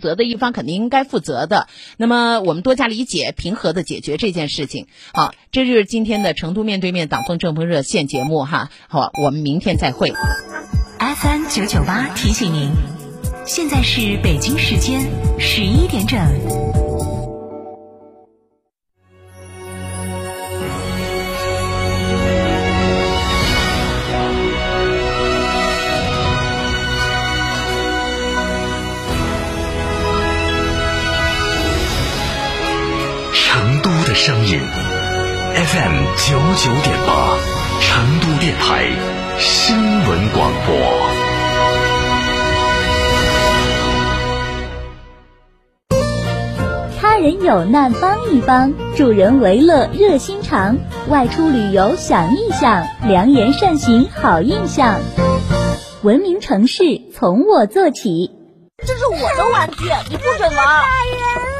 责的一方肯定应该负责的。那么我们多加理解，平和的解决这件事情。好，这就是今天的成都面对面党风政风热线节目哈。好，我们明天再会。FM 九九八提醒您，现在是北京时间十一点整。声音 FM 九九点八，成都电台新闻广播。他人有难帮一帮，助人为乐热心肠。外出旅游想一想，良言善行好印象。文明城市从我做起。这是我的玩具，你不准玩。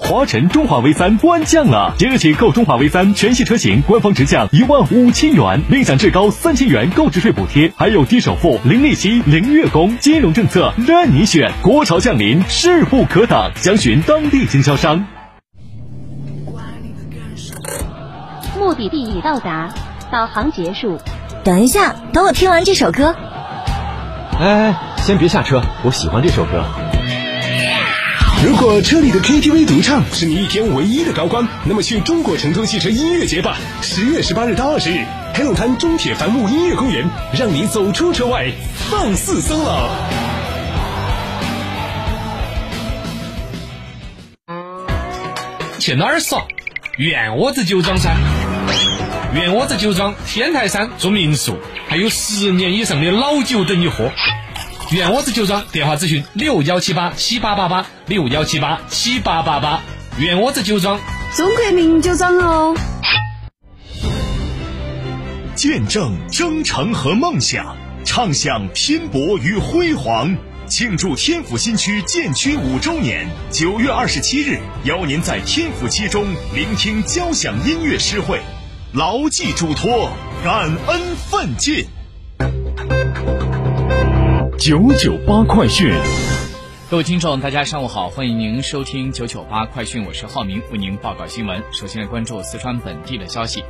华晨中华 V 三官降了，即日起购中华 V 三全系车型，官方直降一万五千元，另享最高三千元购置税补贴，还有低首付、零利息、零月供，金融政策任你选。国潮降临，势不可挡。详询当地经销商。目的地已到达，导航结束。等一下，等我听完这首歌。哎，先别下车，我喜欢这首歌。如果车里的 KTV 独唱是你一天唯一的高光，那么去中国成都汽车音乐节吧！十月十八日到二十日，黑龙滩中铁帆木音乐公园，让你走出车外，放肆松了。去哪儿耍？院窝子酒庄噻！院窝子酒庄天台山住民宿，还有十年以上的老酒等你喝。院窝子酒庄电话咨询六幺七八七八八八六幺七八七八八八。院窝子酒庄，中国名酒庄哦。见证征程和梦想，畅享拼搏与辉煌。庆祝天府新区建区五周年，九月二十七日，邀您在天府七中聆听交响音乐诗会，牢记嘱托，感恩奋进。九九八快讯，各位听众，大家上午好，欢迎您收听九九八快讯，我是浩明，为您报告新闻。首先来关注四川本地的消息。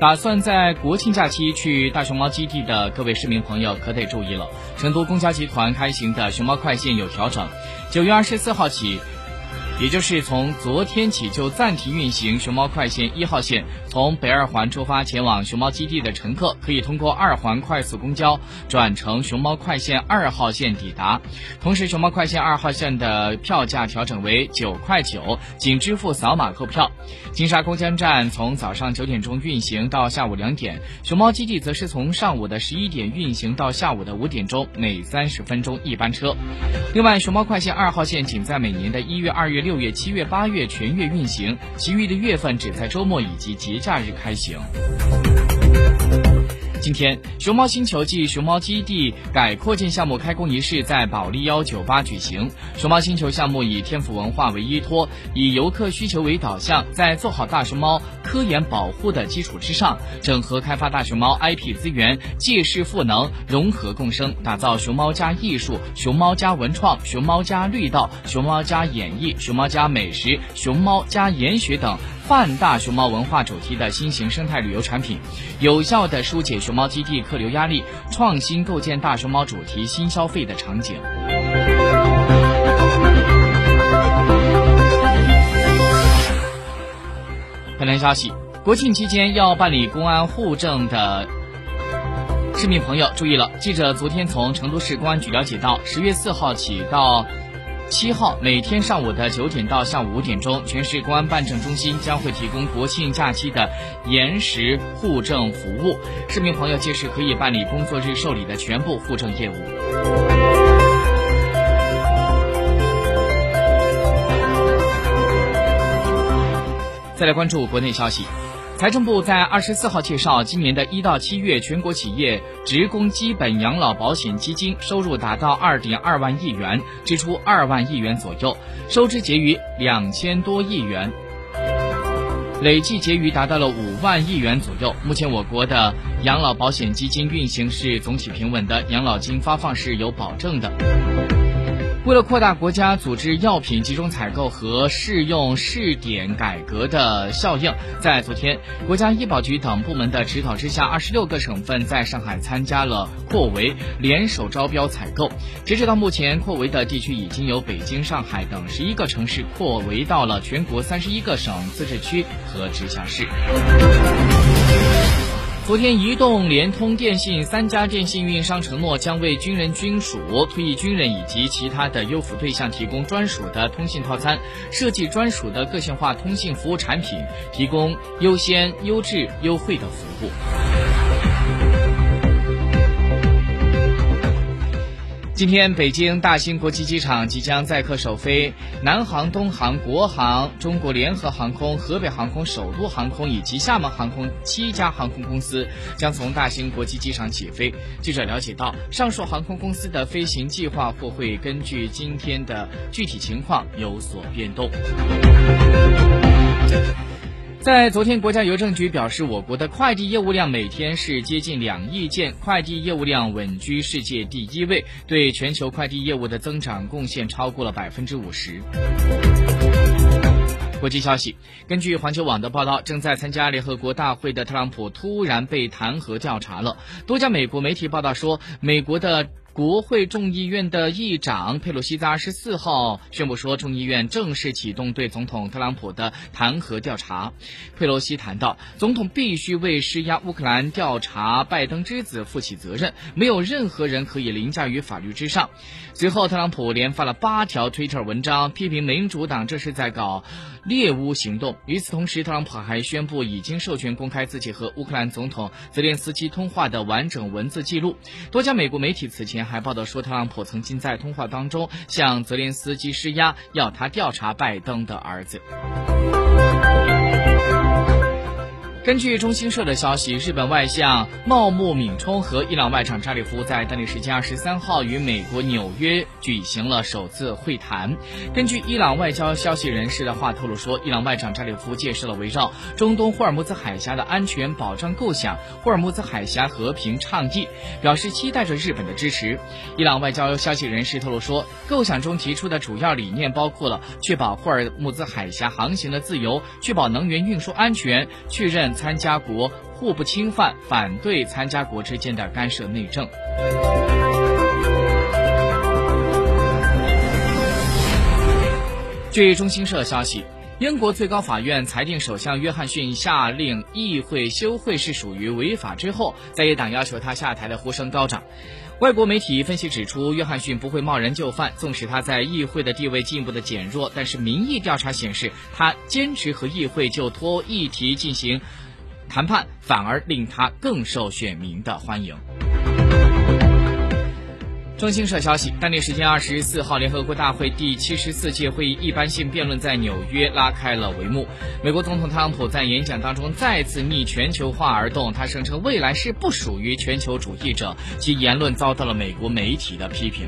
打算在国庆假期去大熊猫基地的各位市民朋友可得注意了，成都公交集团开行的熊猫快线有调整，九月二十四号起。也就是从昨天起就暂停运行熊猫快线一号线，从北二环出发前往熊猫基地的乘客可以通过二环快速公交转乘熊猫快线二号线抵达。同时，熊猫快线二号线的票价调整为九块九，仅支付扫码购票。金沙公交站从早上九点钟运行到下午两点，熊猫基地则是从上午的十一点运行到下午的五点钟，每三十分钟一班车。另外，熊猫快线二号线仅在每年的一月、二月、六。六月、七月、八月全月运行，其余的月份只在周末以及节假日开行。今天，熊猫星球暨熊猫基地改扩建项目开工仪式在保利幺九八举行。熊猫星球项目以天府文化为依托，以游客需求为导向，在做好大熊猫科研保护的基础之上，整合开发大熊猫 IP 资源，借势赋能，融合共生，打造熊猫加艺术、熊猫加文创、熊猫加绿道、熊猫加演绎、熊猫加美食、熊猫加研学等。泛大熊猫文化主题的新型生态旅游产品，有效的疏解熊猫基地客流压力，创新构建大熊猫主题新消费的场景。本台消息：国庆期间要办理公安户证的市民朋友注意了，记者昨天从成都市公安局了解到，十月四号起到。七号每天上午的九点到下午五点钟，全市公安办证中心将会提供国庆假期的延时户证服务，市民朋友届时可以办理工作日受理的全部户证业务。再来关注国内消息。财政部在二十四号介绍，今年的一到七月，全国企业职工基本养老保险基金收入达到二点二万亿元，支出二万亿元左右，收支结余两千多亿元，累计结余达到了五万亿元左右。目前我国的养老保险基金运行是总体平稳的，养老金发放是有保证的。为了扩大国家组织药品集中采购和试用试点改革的效应，在昨天，国家医保局等部门的指导之下，二十六个省份在上海参加了扩围联手招标采购。截止到目前，扩围的地区已经由北京、上海等十一个城市扩围到了全国三十一个省、自治区和直辖市。昨天，移动、联通、电信三家电信运营商承诺，将为军人、军属、退役军人以及其他的优抚对象提供专属的通信套餐，设计专属的个性化通信服务产品，提供优先、优质、优惠的服务。今天，北京大兴国际机场即将载客首飞，南航、东航、国航、中国联合航空、河北航空、首都航空以及厦门航空七家航空公司将从大兴国际机场起飞。记者了解到，上述航空公司的飞行计划或会根据今天的具体情况有所变动。在昨天，国家邮政局表示，我国的快递业务量每天是接近两亿件，快递业务量稳居世界第一位，对全球快递业务的增长贡献超过了百分之五十。国际消息，根据环球网的报道，正在参加联合国大会的特朗普突然被弹劾调查了。多家美国媒体报道说，美国的。国会众议院的议长佩洛西在二十四号宣布说，众议院正式启动对总统特朗普的弹劾调查。佩洛西谈到，总统必须为施压乌克兰调查拜登之子负起责任，没有任何人可以凌驾于法律之上。随后，特朗普连发了八条推特文章，批评民主党这是在搞猎巫行动。与此同时，特朗普还宣布已经授权公开自己和乌克兰总统泽连斯基通话的完整文字记录。多家美国媒体此前。还报道说，特朗普曾经在通话当中向泽连斯基施压，要他调查拜登的儿子。根据中新社的消息，日本外相茂木敏充和伊朗外长扎里夫在当地时间二十三号与美国纽约举行了首次会谈。根据伊朗外交消息人士的话透露说，伊朗外长扎里夫介绍了围绕中东霍尔木兹海峡的安全保障构想、霍尔木兹海峡和平倡议，表示期待着日本的支持。伊朗外交消息人士透露说，构想中提出的主要理念包括了确保霍尔木兹海峡航行的自由，确保能源运输安全，确认。参加国互不侵犯，反对参加国之间的干涉内政。据中新社消息，英国最高法院裁定首相约翰逊下令议会休会是属于违法之后，在野党要求他下台的呼声高涨。外国媒体分析指出，约翰逊不会贸然就范，纵使他在议会的地位进一步的减弱，但是民意调查显示，他坚持和议会就脱议题进行。谈判反而令他更受选民的欢迎。中新社消息，当地时间二十四号，联合国大会第七十四届会议一般性辩论在纽约拉开了帷幕。美国总统特朗普在演讲当中再次逆全球化而动，他声称未来是不属于全球主义者，其言论遭到了美国媒体的批评。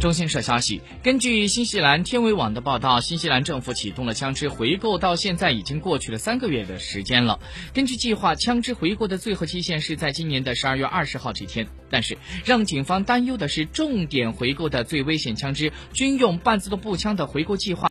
中新社消息，根据新西兰天维网的报道，新西兰政府启动了枪支回购，到现在已经过去了三个月的时间了。根据计划，枪支回购的最后期限是在今年的十二月二十号这天。但是，让警方担忧的是，重点回购的最危险枪支军用半自动步枪的回购计划。